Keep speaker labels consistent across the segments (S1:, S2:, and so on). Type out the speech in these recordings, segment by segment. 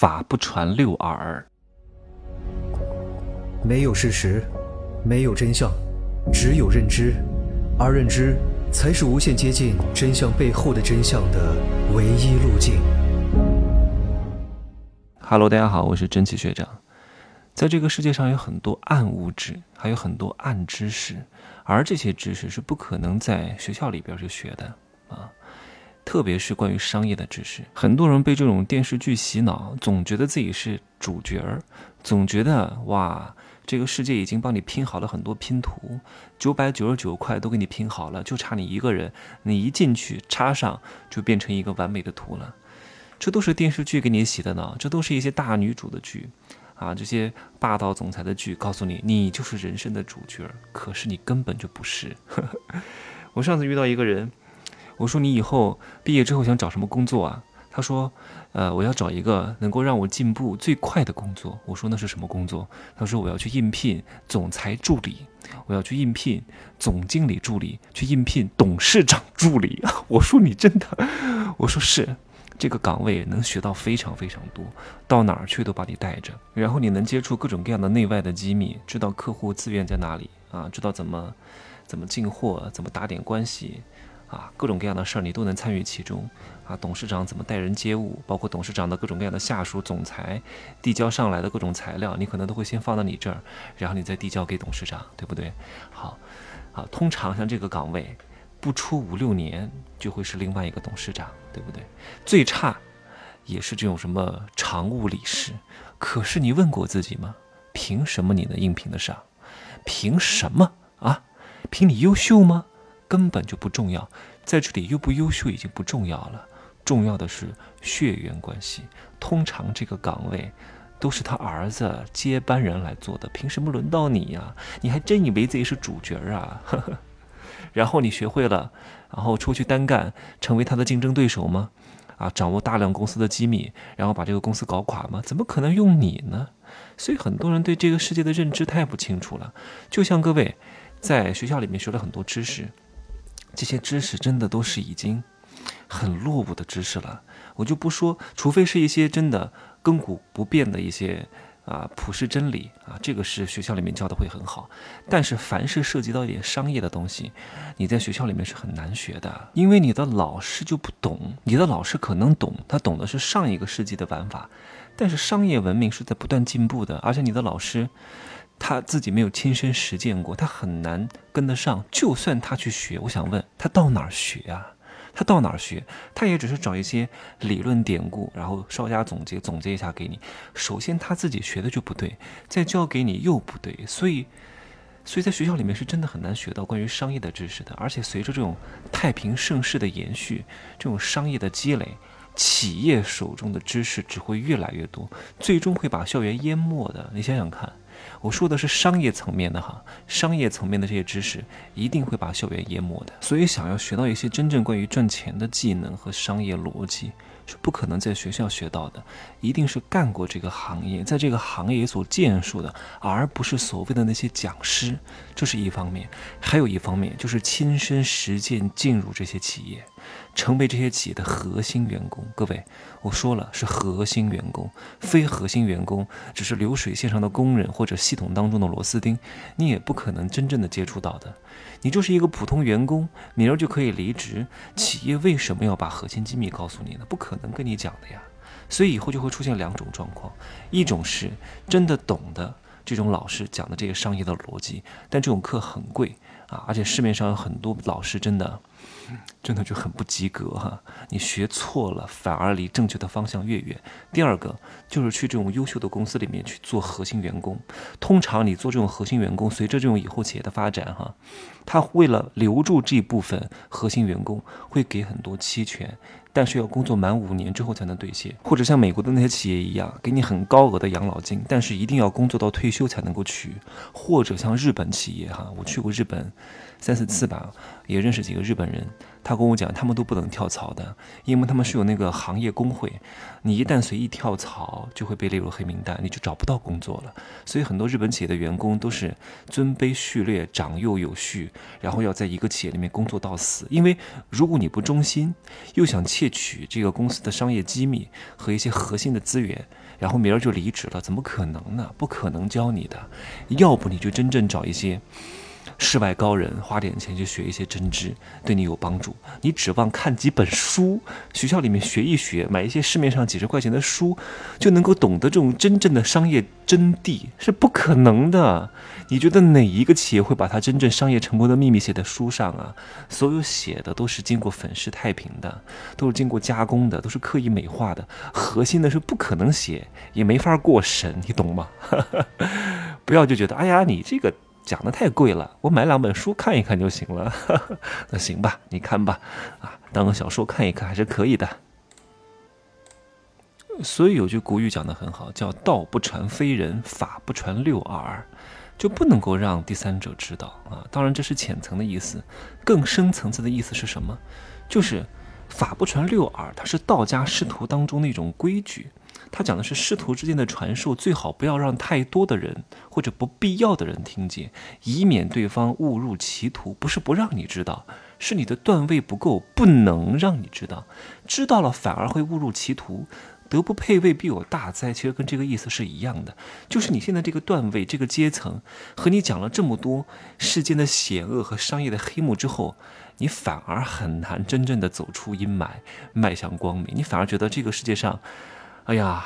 S1: 法不传六耳。
S2: 没有事实，没有真相，只有认知，而认知才是无限接近真相背后的真相的唯一路径。
S1: Hello，大家好，我是真奇学长。在这个世界上有很多暗物质，还有很多暗知识，而这些知识是不可能在学校里边去学的啊。特别是关于商业的知识，很多人被这种电视剧洗脑，总觉得自己是主角儿，总觉得哇，这个世界已经帮你拼好了很多拼图，九百九十九块都给你拼好了，就差你一个人，你一进去插上就变成一个完美的图了。这都是电视剧给你洗的脑，这都是一些大女主的剧，啊，这些霸道总裁的剧，告诉你你就是人生的主角，可是你根本就不是。我上次遇到一个人。我说你以后毕业之后想找什么工作啊？他说，呃，我要找一个能够让我进步最快的工作。我说那是什么工作？他说我要去应聘总裁助理，我要去应聘总经理助理，去应聘董事长助理。我说你真的？我说是，这个岗位能学到非常非常多，到哪儿去都把你带着，然后你能接触各种各样的内外的机密，知道客户资源在哪里啊，知道怎么怎么进货，怎么打点关系。啊，各种各样的事儿你都能参与其中，啊，董事长怎么待人接物，包括董事长的各种各样的下属、总裁递交上来的各种材料，你可能都会先放到你这儿，然后你再递交给董事长，对不对？好，好，通常像这个岗位，不出五六年就会是另外一个董事长，对不对？最差也是这种什么常务理事。可是你问过自己吗？凭什么你能应聘得上？凭什么啊？凭你优秀吗？根本就不重要，在这里优不优秀已经不重要了，重要的是血缘关系。通常这个岗位都是他儿子接班人来做的，凭什么轮到你呀？你还真以为自己是主角啊？然后你学会了，然后出去单干，成为他的竞争对手吗？啊，掌握大量公司的机密，然后把这个公司搞垮吗？怎么可能用你呢？所以很多人对这个世界的认知太不清楚了。就像各位在学校里面学了很多知识。这些知识真的都是已经很落伍的知识了，我就不说，除非是一些真的亘古不变的一些啊普世真理啊，这个是学校里面教的会很好。但是凡是涉及到一点商业的东西，你在学校里面是很难学的，因为你的老师就不懂，你的老师可能懂，他懂的是上一个世纪的玩法，但是商业文明是在不断进步的，而且你的老师。他自己没有亲身实践过，他很难跟得上。就算他去学，我想问他到哪儿学啊？他到哪儿学？他也只是找一些理论典故，然后稍加总结，总结一下给你。首先他自己学的就不对，再教给你又不对，所以，所以在学校里面是真的很难学到关于商业的知识的。而且随着这种太平盛世的延续，这种商业的积累，企业手中的知识只会越来越多，最终会把校园淹没的。你想想看。我说的是商业层面的哈，商业层面的这些知识一定会把校园淹没的。所以，想要学到一些真正关于赚钱的技能和商业逻辑，是不可能在学校学到的，一定是干过这个行业，在这个行业所建树的，而不是所谓的那些讲师。这是一方面，还有一方面就是亲身实践进入这些企业。成为这些企业的核心员工，各位，我说了是核心员工，非核心员工只是流水线上的工人或者系统当中的螺丝钉，你也不可能真正的接触到的。你就是一个普通员工，明儿就可以离职，企业为什么要把核心机密告诉你呢？不可能跟你讲的呀。所以以后就会出现两种状况，一种是真的懂的这种老师讲的这个商业的逻辑，但这种课很贵啊，而且市面上有很多老师真的。真的就很不及格哈！你学错了，反而离正确的方向越远。第二个就是去这种优秀的公司里面去做核心员工。通常你做这种核心员工，随着这种以后企业的发展哈，他为了留住这部分核心员工，会给很多期权，但是要工作满五年之后才能兑现。或者像美国的那些企业一样，给你很高额的养老金，但是一定要工作到退休才能够取。或者像日本企业哈，我去过日本。三四次吧，也认识几个日本人。他跟我讲，他们都不能跳槽的，因为他们是有那个行业工会，你一旦随意跳槽，就会被列入黑名单，你就找不到工作了。所以很多日本企业的员工都是尊卑序列，长幼有序，然后要在一个企业里面工作到死。因为如果你不忠心，又想窃取这个公司的商业机密和一些核心的资源，然后明儿就离职了，怎么可能呢？不可能教你的，要不你就真正找一些。世外高人，花点钱去学一些真知，对你有帮助。你指望看几本书，学校里面学一学，买一些市面上几十块钱的书，就能够懂得这种真正的商业真谛，是不可能的。你觉得哪一个企业会把它真正商业成功的秘密写在书上啊？所有写的都是经过粉饰太平的，都是经过加工的，都是刻意美化的，核心的是不可能写，也没法过审，你懂吗？不要就觉得，哎呀，你这个。讲的太贵了，我买两本书看一看就行了。那行吧，你看吧，啊，当个小说看一看还是可以的。所以有句古语讲的很好，叫“道不传非人，法不传六耳”，就不能够让第三者知道啊。当然这是浅层的意思，更深层次的意思是什么？就是“法不传六耳”，它是道家师徒当中的一种规矩。他讲的是师徒之间的传授，最好不要让太多的人或者不必要的人听见，以免对方误入歧途。不是不让你知道，是你的段位不够，不能让你知道。知道了反而会误入歧途，德不配位必有大灾。其实跟这个意思是一样的，就是你现在这个段位、这个阶层，和你讲了这么多世间的险恶和商业的黑幕之后，你反而很难真正的走出阴霾，迈向光明。你反而觉得这个世界上。哎呀，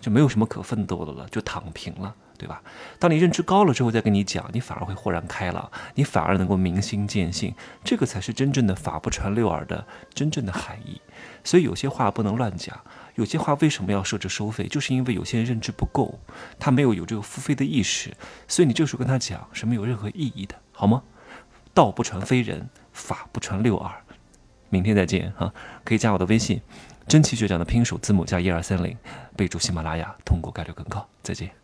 S1: 就没有什么可奋斗的了，就躺平了，对吧？当你认知高了之后，再跟你讲，你反而会豁然开朗，你反而能够明心见性，这个才是真正的法不传六耳的真正的含义。所以有些话不能乱讲，有些话为什么要设置收费？就是因为有些人认知不够，他没有有这个付费的意识，所以你这时候跟他讲是没有任何意义的，好吗？道不传非人，法不传六耳。明天再见哈，可以加我的微信。真奇学长的拼手字母加一二三零，备注喜马拉雅，通过概率更高。再见。